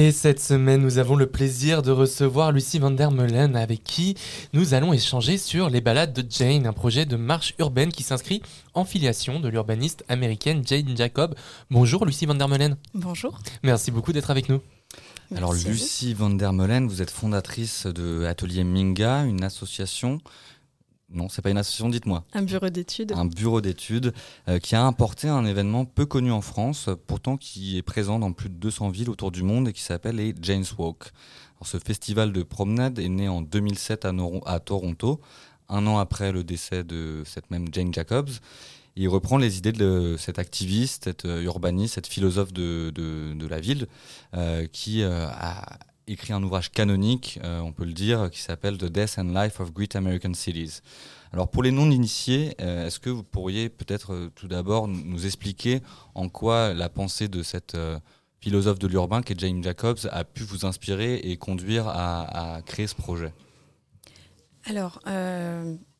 Et cette semaine, nous avons le plaisir de recevoir Lucie van der Meulen avec qui nous allons échanger sur les balades de Jane, un projet de marche urbaine qui s'inscrit en filiation de l'urbaniste américaine Jane Jacob. Bonjour Lucie van der Meulen. Bonjour. Merci beaucoup d'être avec nous. Alors Lucie van der Meulen, vous êtes fondatrice de Atelier Minga, une association non, c'est pas une association, dites-moi. Un bureau d'études. Un bureau d'études euh, qui a importé un événement peu connu en France, pourtant qui est présent dans plus de 200 villes autour du monde et qui s'appelle les Jane's Walk. ce festival de promenade est né en 2007 à, à, Toronto, un an après le décès de cette même Jane Jacobs. il reprend les idées de cet activiste, cet euh, urbaniste, cette philosophe de, de, la ville, euh, qui a écrit un ouvrage canonique, euh, on peut le dire, qui s'appelle The Death and Life of Great American Cities. Alors pour les non-initiés, euh, est-ce que vous pourriez peut-être euh, tout d'abord nous expliquer en quoi la pensée de cette philosophe de l'urbain, qui est James Jacobs, a pu vous inspirer et conduire à, créer ce projet? Alors,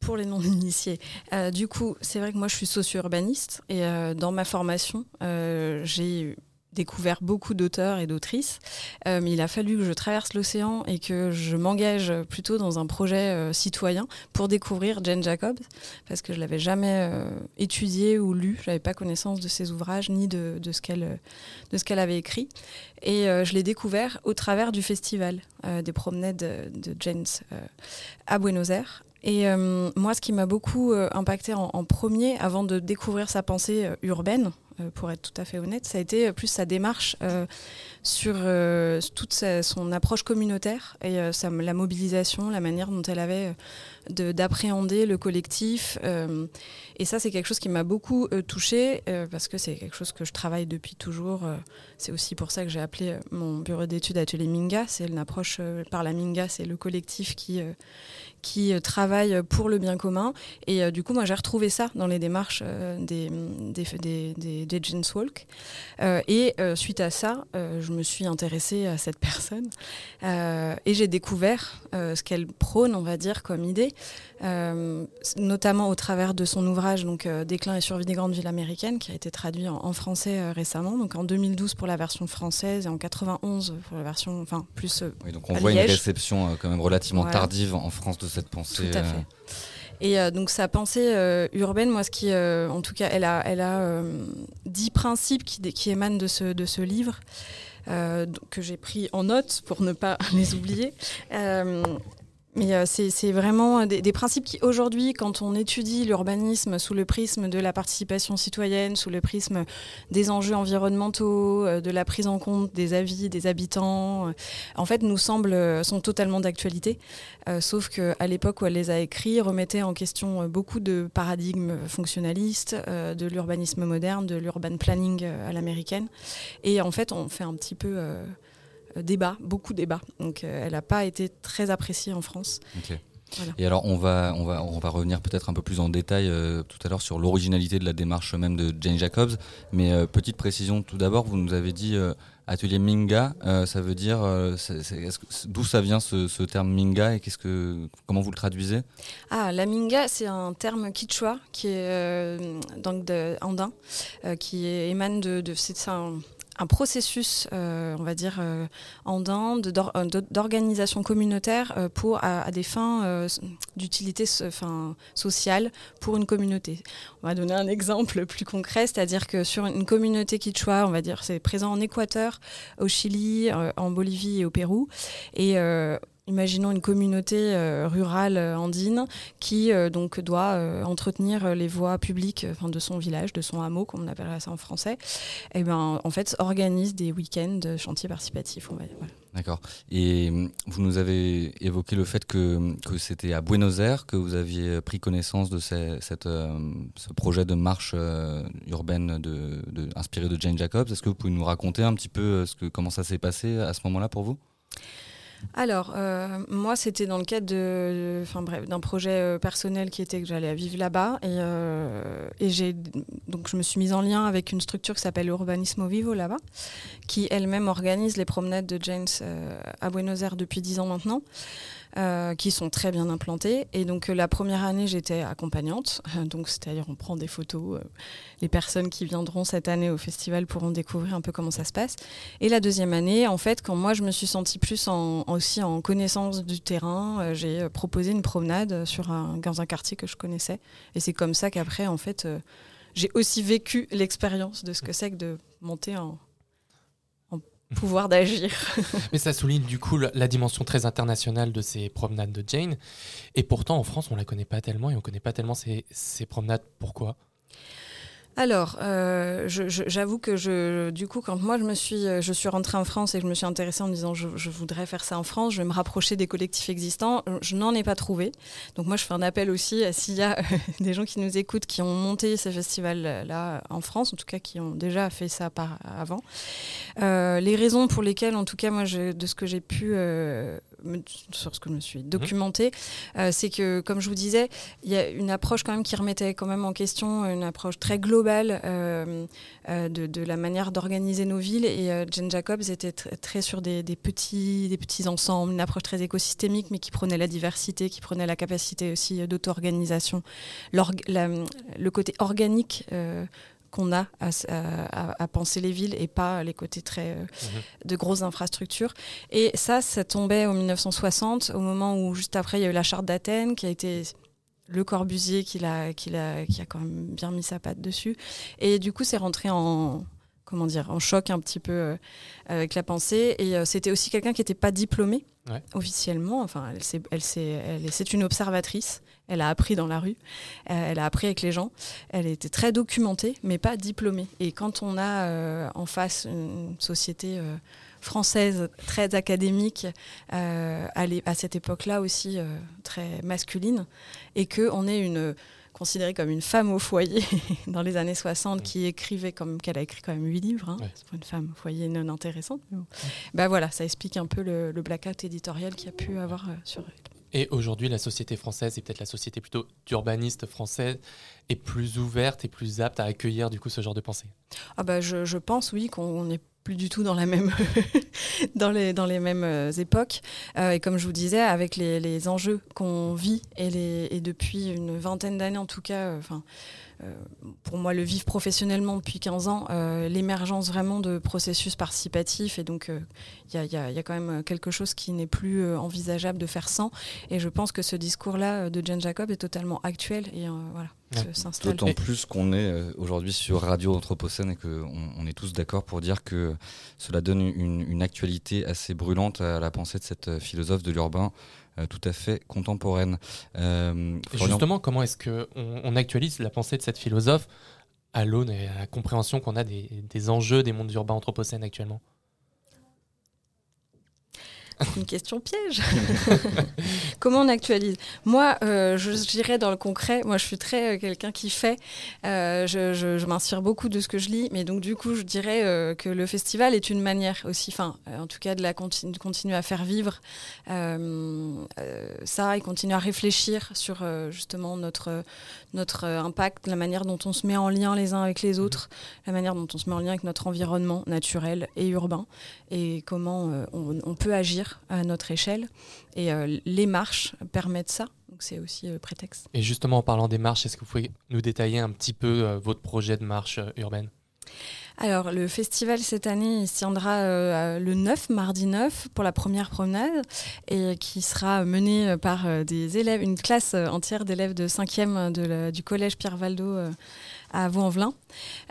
pour les non-initiés, du coup, c'est vrai que moi je suis socio-urbaniste et dans ma formation, j'ai découvert beaucoup d'auteurs et d'autrices, euh, mais il a fallu que je traverse l'océan et que je m'engage plutôt dans un projet euh, citoyen pour découvrir Jane Jacobs, parce que je l'avais jamais euh, étudié ou lu, j'avais pas connaissance de ses ouvrages ni de, de ce qu'elle de ce avait écrit, et je l'ai découvert au travers du festival des promenades de, Jane à Buenos Aires. Et moi, ce qui m'a beaucoup impacté en, premier, avant de découvrir sa pensée urbaine, euh, pour être tout à fait honnête. Ça a été plus sa démarche euh, sur euh, toute son approche communautaire et la mobilisation, la manière dont elle avait d'appréhender le collectif. et ça, c'est quelque chose qui m'a beaucoup touchée parce que c'est quelque chose que je travaille depuis toujours. c'est aussi pour ça que j'ai appelé mon bureau d'études Atelier Minga. C'est une approche par la Minga, c'est le collectif qui qui euh, travaillent pour le bien commun. Et euh, du coup, moi, j'ai retrouvé ça dans les démarches euh, des, des, des, des, Walk. et suite à ça, je me suis intéressée à cette personne et j'ai découvert ce qu'elle prône, on va dire, comme idée, notamment au travers de son ouvrage donc Déclin et survie des grandes villes américaines, qui a été traduit en, français récemment, donc en 2012 pour la version française et en 91 pour la version, enfin plus. oui, donc on voit une réception quand même relativement tardive en France de cette pensée. Tout à fait. Et euh, donc sa pensée euh, urbaine, moi, ce qui, euh, en tout cas, elle a, elle a dix principes qui, qui, émanent de ce, de ce livre, que j'ai pris en note pour ne pas les oublier. Mais euh, c'est vraiment des, principes qui, aujourd'hui, quand on étudie l'urbanisme sous le prisme de la participation citoyenne, sous le prisme des enjeux environnementaux, euh, de la prise en compte des avis des habitants, euh, en fait, nous semblent, sont totalement d'actualité. sauf qu'à l'époque où elle les a écrits, remettait en question beaucoup de paradigmes fonctionnalistes, de l'urbanisme moderne, de l'urban planning à l'américaine. Et en fait, on fait un petit peu débat, beaucoup débat. Donc euh, elle n'a pas été très appréciée en France. Et alors on va, on va, on va revenir peut-être un peu plus en détail euh, tout à l'heure sur l'originalité de la démarche même de Jane Jacobs. Mais petite précision tout d'abord, vous nous avez dit atelier Minga, ça veut dire d'où ça vient ce, terme Minga et qu'est-ce que, comment vous le traduisez? Ah, la Minga, c'est un terme quichua qui est donc de, andin, qui émane de, de c'est un un processus, euh, on va dire, euh, euh, d'organisation communautaire pour, à, des fins d'utilité sociale pour une communauté. On va donner un exemple plus concret, c'est-à-dire que sur une communauté quichua, on va dire, c'est présent en Équateur, au Chili, en Bolivie et au Pérou. Et Imaginons une communauté euh, rurale euh, andine qui euh, donc doit entretenir les voies publiques de son village, de son hameau, comme on appellerait ça en français. Et eh ben en fait organise des week-ends de chantier participatif. D'accord. Et hum, vous nous avez évoqué le fait que, que c'était à Buenos Aires que vous aviez pris connaissance de ce projet de marche urbaine inspiré de Jane Jacobs. Est-ce que vous pouvez nous raconter un petit peu ce que, comment ça s'est passé à ce moment-là pour vous? Alors, euh, moi, c'était dans le cadre de, enfin bref, d'un projet euh, personnel qui était que j'allais vivre là-bas, et, euh, et j'ai donc je me suis mise en lien avec une structure qui s'appelle Urbanismo Vivo là-bas, qui elle-même organise les promenades de James à Buenos Aires depuis dix ans maintenant. Euh, qui sont très bien implantés. Et donc euh, la première année, j'étais accompagnante, donc c'est-à-dire on prend des photos. Euh, les personnes qui viendront cette année au festival pourront découvrir un peu comment ça se passe. Et la deuxième année, en fait, quand moi je me suis sentie plus aussi en connaissance du terrain, j'ai proposé une promenade sur un, dans un quartier que je connaissais. Et c'est comme ça qu'après, en fait, j'ai aussi vécu l'expérience de ce que c'est que de monter en, pouvoir d'agir. Mais ça souligne du coup la dimension très internationale de ces promenades de Jane. Et pourtant, en France, on la connaît pas tellement et on connaît pas tellement ces, ces promenades. Pourquoi? Alors, euh, j'avoue que je, du coup, quand moi je me suis, euh, je suis rentrée en France et je me suis intéressée en me disant je, voudrais faire ça en France, je vais me rapprocher des collectifs existants, je n'en ai pas trouvé. Donc moi, je fais un appel aussi à s'il y a des gens qui nous écoutent qui ont monté ces festivals-là en France, en tout cas qui ont déjà fait ça par avant. Euh, les raisons pour lesquelles, en tout cas, moi, de ce que j'ai pu sur ce que je me suis documentée, euh, c'est que, comme je vous disais, il y a une approche quand même qui remettait quand même en question une approche très globale euh, euh, de, la manière d'organiser nos villes. Et Jane Jacobs était très sur des, petits, des petits ensembles, une approche très écosystémique, mais qui prenait la diversité, qui prenait la capacité aussi d'auto-organisation, le côté organique qu'on a à, penser les villes et pas les côtés très euh, mhm. de grosses infrastructures. Et ça, ça tombait en 1960, au moment où juste après il y a eu la charte d'Athènes qui a été le Corbusier qui, a, qui, a, qui a quand même bien mis sa patte dessus. Et du coup, c'est rentré en, comment dire, en choc un petit peu euh, avec la pensée. Et euh, c'était aussi quelqu'un qui n'était pas diplômé officiellement. Enfin, elle, c'est, elle, elle, c'est une observatrice. Elle a appris dans la rue. Euh, elle a appris avec les gens. Elle était très documentée, mais pas diplômée. Et quand on a en face une société française très académique à, à, cette époque-là aussi très masculine, et que on est une considérée comme une femme au foyer dans les années 60, qui écrivait comme qu'elle a écrit quand même huit livres. Hein. C'est pour une femme au foyer non intéressante. Bah voilà, ça explique un peu le, blackout éditorial qu'il y a pu avoir euh, sur elle. Et aujourd'hui, la société française, et peut-être la société plutôt d'urbaniste française, est plus ouverte et plus apte à accueillir du coup ce genre de pensée. Ah bah je, pense oui qu'on est plus du tout dans la même dans les dans les mêmes euh, époques euh, et comme je vous disais avec les, les enjeux qu'on vit et les et depuis une vingtaine d'années en tout cas euh, enfin pour moi le vivre professionnellement depuis 15 ans, l'émergence vraiment de processus participatifs et donc il y a, y, a, y, a, quand même quelque chose qui n'est plus envisageable de faire sans et je pense que ce discours-là de Jane Jacob est totalement actuel et voilà. D'autant plus qu'on est euh, aujourd'hui sur Radio Anthropocène et qu'on on est tous d'accord pour dire que cela donne une, actualité assez brûlante à la pensée de cette euh, philosophe de l'urbain euh, tout à fait contemporaine. justement, comment est-ce qu'on on actualise la pensée de cette philosophe à l'aune et à la compréhension qu'on a des, des enjeux des mondes urbains anthropocènes actuellement? Une question piège. Comment on actualise Moi, euh, je dirais dans le concret, moi je suis très euh, quelqu'un qui fait. Euh, je, m'inspire beaucoup de ce que je lis, mais donc du coup, je dirais que le festival est une manière aussi, enfin, en tout cas, de, la de continuer à faire vivre ça et continuer à réfléchir sur justement notre, notre impact, la manière dont on se met en lien les uns avec les autres, la manière dont on se met en lien avec notre environnement naturel et urbain, et comment on peut agir à notre échelle. Et les marches permettent ça. Donc c'est aussi euh, prétexte. Et justement, en parlant des marches, est-ce que vous pouvez nous détailler un petit peu euh, votre projet de marche urbaine? Alors, le festival cette année, il tiendra le 9, mardi 9, pour la première promenade, et qui sera mené par des élèves, une classe entière d'élèves de 5e du collège Pierre Valdo à Vaux-en-Velin,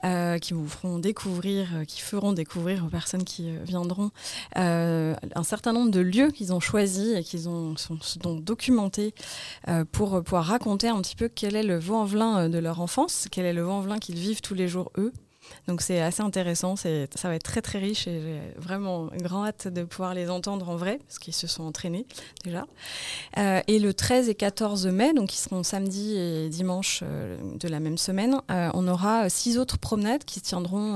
euh, qui vous feront découvrir, euh, qui feront découvrir aux personnes qui euh, viendront un certain nombre de lieux qu'ils ont choisis et qu'ils ont sont, documentés pour pouvoir raconter un petit peu quel est le Vaux-en-Velin de leur enfance, quel est le Vaux-en-Velin qu'ils vivent tous les jours eux, donc c'est assez intéressant, ça va être très très riche et j'ai vraiment une grande hâte de pouvoir les entendre en vrai, parce qu'ils se sont entraînés déjà. Euh, et le 13 et 14 mai, donc qui seront samedi et dimanche euh, de la même semaine, euh, on aura six autres promenades qui se tiendront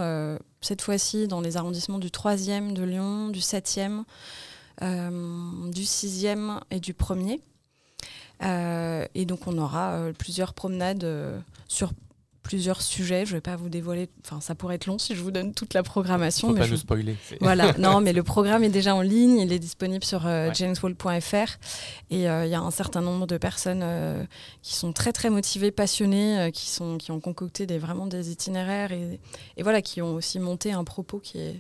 cette fois-ci dans les arrondissements du 3e de Lyon, du 7e, du sixième et du premier. et donc on aura plusieurs promenades sur plusieurs sujets. Je ne vais pas vous dévoiler, enfin ça pourrait être long si je vous donne toute la programmation. Faut mais pas je... nous spoiler. Voilà, non, mais le programme est déjà en ligne, il est disponible sur euh, jameswall.fr et euh, il y a un certain nombre de personnes euh, qui sont très très motivées, passionnées, euh, qui sont qui ont concocté des vraiment des itinéraires et, et, voilà qui ont aussi monté un propos qui est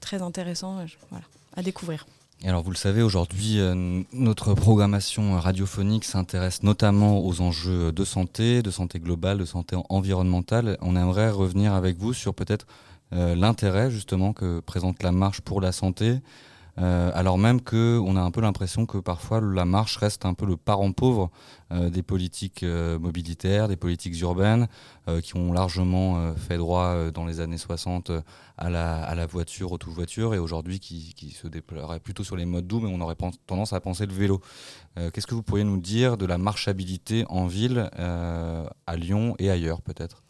très intéressant, voilà, à découvrir alors vous le savez, aujourd'hui, euh, notre programmation radiophonique s'intéresse notamment aux enjeux de santé, de santé globale, de santé environnementale. On aimerait revenir avec vous sur peut-être euh, l'intérêt justement que présente la marche pour la santé, euh, alors même qu'on a un peu l'impression que parfois la marche reste un peu le parent pauvre euh, des politiques euh, mobilitaires, des politiques urbaines, qui ont largement fait droit dans les années 60 à la, voiture, aux voiture et aujourd'hui qui, se déploierait plutôt sur les modes doux, mais on aurait tendance à penser le vélo. Qu'est-ce que vous pourriez nous dire de la marchabilité en ville, à Lyon et ailleurs peut-être?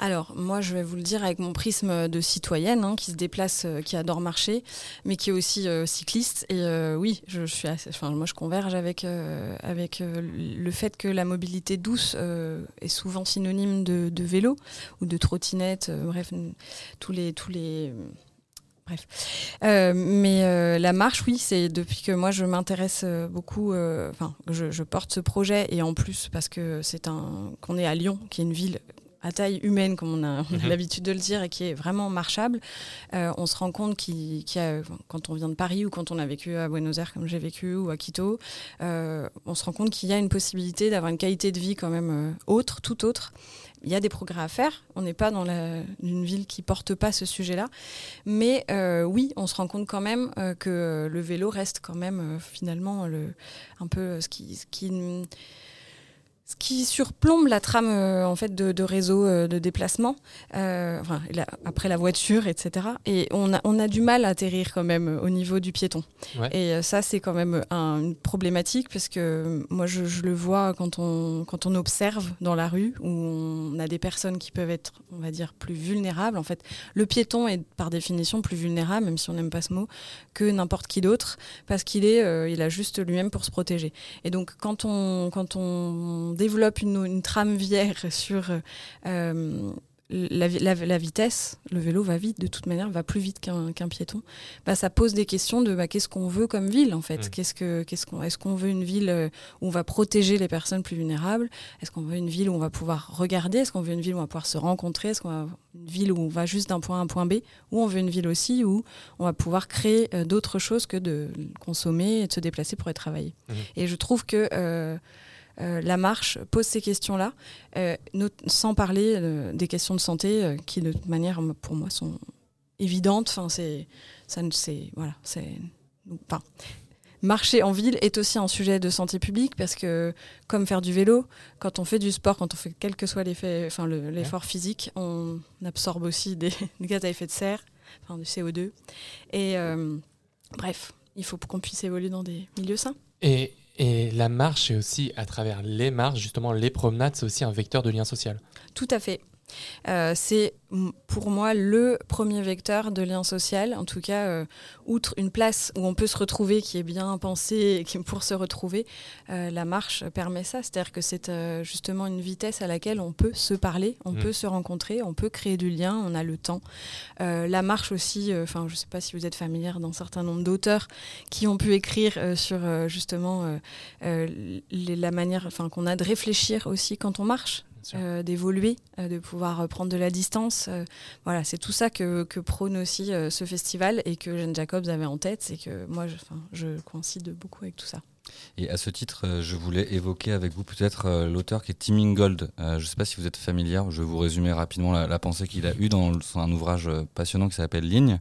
Alors, moi, je vais vous le dire avec mon prisme de citoyenne hein, qui se déplace, euh, qui adore marcher, mais qui est aussi euh, cycliste. Et euh, oui, je, suis enfin, moi, je converge avec, le fait que la mobilité douce est souvent synonyme de, vélo ou de trottinette, bref, tous les. Tous les Bref. mais la marche, oui, c'est depuis que moi je m'intéresse beaucoup, enfin, je, je, porte ce projet et en plus parce que c'est un qu'on est à Lyon, qui est une ville à taille humaine, comme on a, mhm. l'habitude de le dire, et qui est vraiment marchable, euh, on se rend compte qu'il y a, quand on vient de Paris ou quand on a vécu à Buenos Aires, comme j'ai vécu, ou à Quito, euh, on se rend compte qu'il y a une possibilité d'avoir une qualité de vie quand même euh, autre, tout autre. Il y a des progrès à faire. On n'est pas dans la, une ville qui porte pas ce sujet-là, mais oui, on se rend compte quand même que le vélo reste quand même finalement le, un peu ce qui, ce qui ce qui surplombe la trame euh, en fait de, de réseau euh, de déplacement, euh, enfin, après la voiture, etc. Et on a, on a du mal à atterrir quand même au niveau du piéton. Ouais. Et ça, c'est quand même un, une problématique parce que moi, je, je, le vois quand on, quand on observe dans la rue où on a des personnes qui peuvent être, on va dire, plus vulnérables. En fait, le piéton est par définition plus vulnérable, même si on n'aime pas ce mot, que n'importe qui d'autre parce qu'il est, il a juste lui-même pour se protéger. Et donc, quand on, quand on développe une, une trame vière sur euh, la, la, la, vitesse, le vélo va vite, de toute manière, va plus vite qu'un qu piéton. Bah, ça pose des questions de bah, qu'est-ce qu'on veut comme ville en fait? Mmh. Qu'est-ce que, qu'est-ce qu'on, est-ce qu'on veut une ville euh, où on va protéger les personnes plus vulnérables? Est-ce qu'on veut une ville où on va pouvoir regarder? Est-ce qu'on veut une ville où on va pouvoir se rencontrer? Est-ce qu'on veut une ville où on va juste d'un point A à un point B? Ou on veut une ville aussi où on va pouvoir créer euh, d'autres choses que de consommer et de se déplacer pour aller travailler. Mmh. Et je trouve que euh, euh, la marche pose ces questions-là, euh, sans parler euh, des questions de santé euh, qui, de toute manière, pour moi, sont évidentes. Enfin, c'est, ça, c'est, voilà, c'est, enfin, marcher en ville est aussi un sujet de santé publique parce que, comme faire du vélo, quand on fait du sport, quand on fait quel que soit l'effet, enfin, l'effort physique, on absorbe aussi des, des, gaz à effet de serre, enfin, du CO2. Et euh, bref, il faut qu'on puisse évoluer dans des milieux sains. Et et la marche, et aussi à travers les marches, justement les promenades, c'est aussi un vecteur de lien social. Tout à fait. Euh, c'est pour moi le premier vecteur de lien social, en tout cas, euh, outre une place où on peut se retrouver, qui est bien pensée pour se retrouver, euh, la marche permet ça. C'est-à-dire que c'est justement une vitesse à laquelle on peut se parler, on mmh. peut se rencontrer, on peut créer du lien, on a le temps. La marche aussi, enfin, je ne sais pas si vous êtes familière d'un certain nombre d'auteurs qui ont pu écrire sur justement les, la manière qu'on a de réfléchir aussi quand on marche euh, d'évoluer, euh, de pouvoir euh, prendre de la distance. Voilà, c'est tout ça que, que prône aussi ce festival et que Jeanne Jacobs avait en tête. C'est que moi, je, je coïncide beaucoup avec tout ça. Et à ce titre, je voulais évoquer avec vous peut-être l'auteur qui est Tim Ingold. je ne sais pas si vous êtes familière, je vais vous résumer rapidement la, la pensée qu'il a eue dans un ouvrage passionnant qui s'appelle Ligne.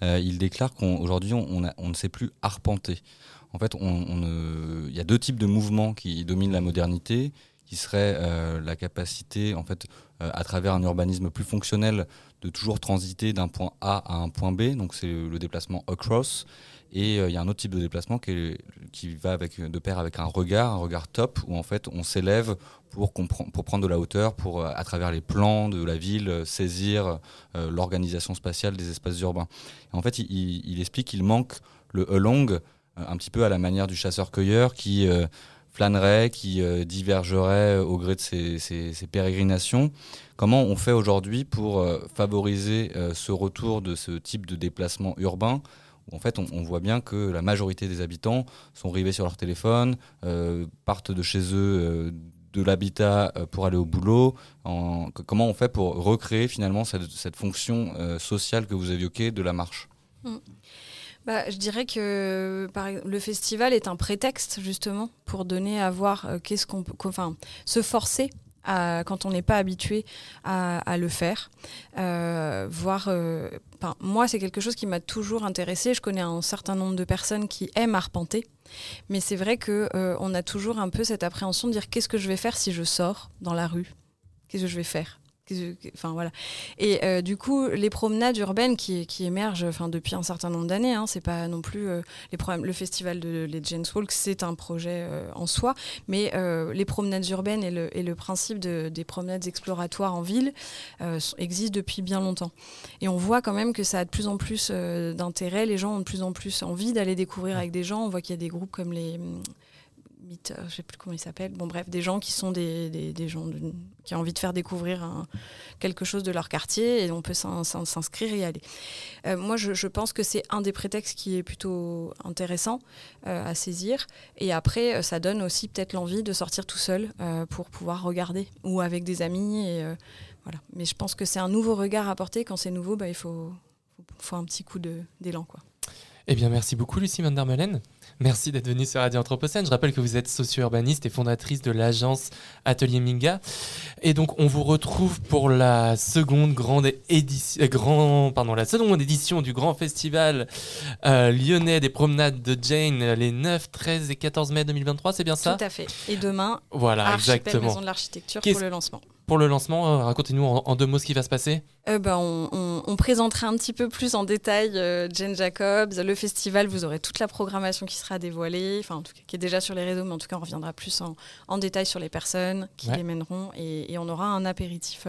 il déclare qu'aujourd'hui, on, on, on, ne sait plus arpenter. En fait, on, on, il y a deux types de mouvements qui dominent la modernité qui serait euh, la capacité, en fait, euh, à travers un urbanisme plus fonctionnel, de toujours transiter d'un point A à un point B. Donc c'est le, déplacement across. Et euh, il y a un autre type de déplacement qui, qui va avec, de pair avec un regard, un regard top, où en fait on s'élève pour, pour prendre de la hauteur, pour à travers les plans de la ville saisir l'organisation spatiale des espaces urbains. Et en fait, il explique qu'il manque le along un petit peu à la manière du chasseur-cueilleur qui flânerait, qui divergerait au gré de ses, pérégrinations. Comment on fait aujourd'hui pour favoriser ce retour de ce type de déplacement urbain en fait on, voit bien que la majorité des habitants sont rivés sur leur téléphone, euh, partent de chez eux euh, de l'habitat euh, pour aller au boulot. comment on fait pour recréer finalement cette, fonction sociale que vous évoquez de la marche? Hmm. Bah, je dirais que le festival est un prétexte justement pour donner à voir qu'est-ce qu'on peut, enfin, se forcer quand on n'est pas habitué à, le faire. Euh, voir, euh, moi, c'est quelque chose qui m'a toujours intéressé. Je connais un certain nombre de personnes qui aiment arpenter, mais c'est vrai que euh, on a toujours un peu cette appréhension de dire qu'est-ce que je vais faire si je sors dans la rue? Qu'est-ce que je vais faire? Enfin voilà. Et euh, du coup, les promenades urbaines qui, qui émergent, enfin depuis un certain nombre d'années, hein, c'est pas non plus euh, les le festival de les James Walk, c'est un projet euh, en soi, mais les promenades urbaines et le, et le principe de, des promenades exploratoires en ville existent depuis bien longtemps. Et on voit quand même que ça a de plus en plus d'intérêt. Les gens ont de plus en plus envie d'aller découvrir avec des gens. On voit qu'il y a des groupes comme les je euh, je sais plus comment ils s'appellent. Bon, bref, des gens qui sont des, gens qui ont envie de faire découvrir quelque chose de leur quartier et on peut s'inscrire et y aller. Euh, moi, je, pense que c'est un des prétextes qui est plutôt intéressant euh, à saisir. Et après, ça donne aussi peut-être l'envie de sortir tout seul pour pouvoir regarder ou avec des amis. Et, voilà. Mais je pense que c'est un nouveau regard à porter. Quand c'est nouveau, bah, il faut, faut, un petit coup d'élan. quoi. Eh bien, merci beaucoup, Lucie Van der Melen. Merci d'être venue sur Radio Anthropocène. Je rappelle que vous êtes socio-urbaniste et fondatrice de l'agence Atelier Minga. Et donc, on vous retrouve pour la seconde grande édition, euh, grand, pardon, la seconde édition du grand festival euh, lyonnais des promenades de Jane les 9, 13 et 14 mai 2023. C'est bien ça? Tout à fait. Et demain, voilà, exactement. Maison de l'Architecture pour le lancement pour le lancement, euh, racontez-nous en, deux mots ce qui va se passer. Euh, ben, on, présentera un petit peu plus en détail euh, Jane Jacobs, le festival. Vous aurez toute la programmation qui sera dévoilée, enfin en tout cas qui est déjà sur les réseaux, mais en tout cas on reviendra plus en, détail sur les personnes qui les mèneront et, on aura un apéritif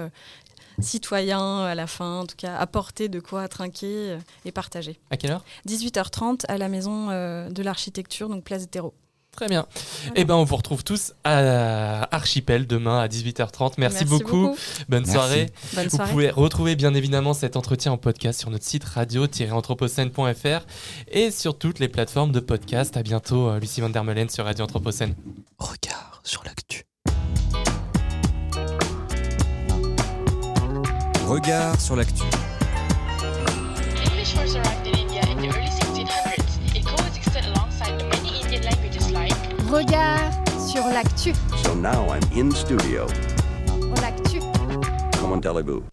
citoyen à la fin, en tout cas apporter de quoi trinquer et partager. À quelle heure? 18h30 à la maison de l'architecture, donc place Terreau. Très bien. Et eh ben, on vous retrouve tous à Archipel demain à 18h30. Merci, beaucoup. Bonne, soirée. Vous pouvez retrouver bien évidemment cet entretien en podcast sur notre site radio-anthropocène.fr et sur toutes les plateformes de podcast. À bientôt, euh, Lucie Van der Melen sur Radio Anthropocène. Regard sur l'actu. Regard sur l'actu. Regard sur l'actu. So now I'm in studio. L'actu. Come on, Teleboo.